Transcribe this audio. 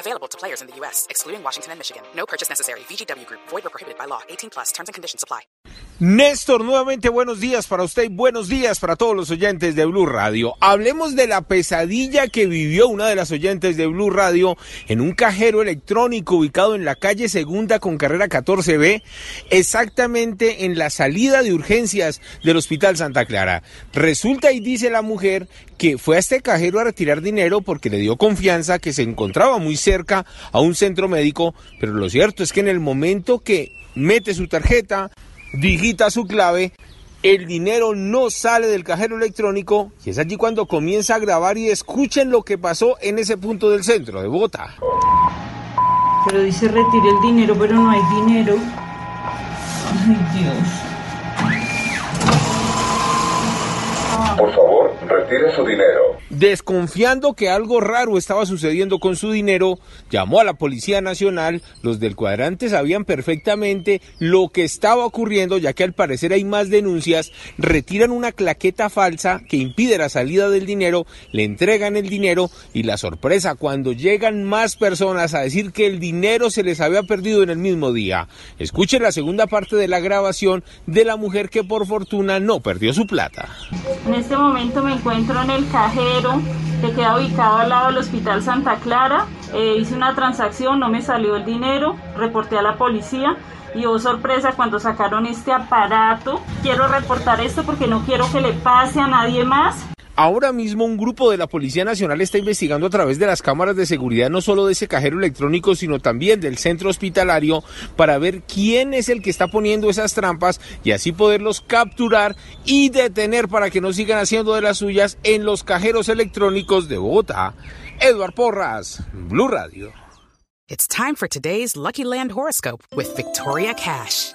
Available to players in the U.S., excluding Washington and Michigan. No purchase necessary. VGW Group. Void or prohibited by law. 18 plus. Terms and conditions apply. Néstor, nuevamente buenos días para usted y buenos días para todos los oyentes de Blue Radio. Hablemos de la pesadilla que vivió una de las oyentes de Blue Radio en un cajero electrónico ubicado en la calle Segunda con carrera 14B, exactamente en la salida de urgencias del Hospital Santa Clara. Resulta y dice la mujer que fue a este cajero a retirar dinero porque le dio confianza que se encontraba muy cerca a un centro médico, pero lo cierto es que en el momento que mete su tarjeta, digita su clave, el dinero no sale del cajero electrónico y es allí cuando comienza a grabar y escuchen lo que pasó en ese punto del centro de Bogotá. Pero dice retire el dinero, pero no hay dinero. Ay, Dios. Por favor, retire su dinero. Desconfiando que algo raro estaba sucediendo con su dinero, llamó a la Policía Nacional. Los del cuadrante sabían perfectamente lo que estaba ocurriendo, ya que al parecer hay más denuncias. Retiran una claqueta falsa que impide la salida del dinero, le entregan el dinero y la sorpresa cuando llegan más personas a decir que el dinero se les había perdido en el mismo día. Escuchen la segunda parte de la grabación de la mujer que por fortuna no perdió su plata. Este momento me encuentro en el cajero que queda ubicado al lado del Hospital Santa Clara. Eh, hice una transacción, no me salió el dinero, reporté a la policía y oh sorpresa cuando sacaron este aparato. Quiero reportar esto porque no quiero que le pase a nadie más. Ahora mismo un grupo de la Policía Nacional está investigando a través de las cámaras de seguridad no solo de ese cajero electrónico, sino también del centro hospitalario para ver quién es el que está poniendo esas trampas y así poderlos capturar y detener para que no sigan haciendo de las suyas en los cajeros electrónicos de Bogotá. Eduard Porras, Blue Radio. Lucky Land horoscope Victoria Cash.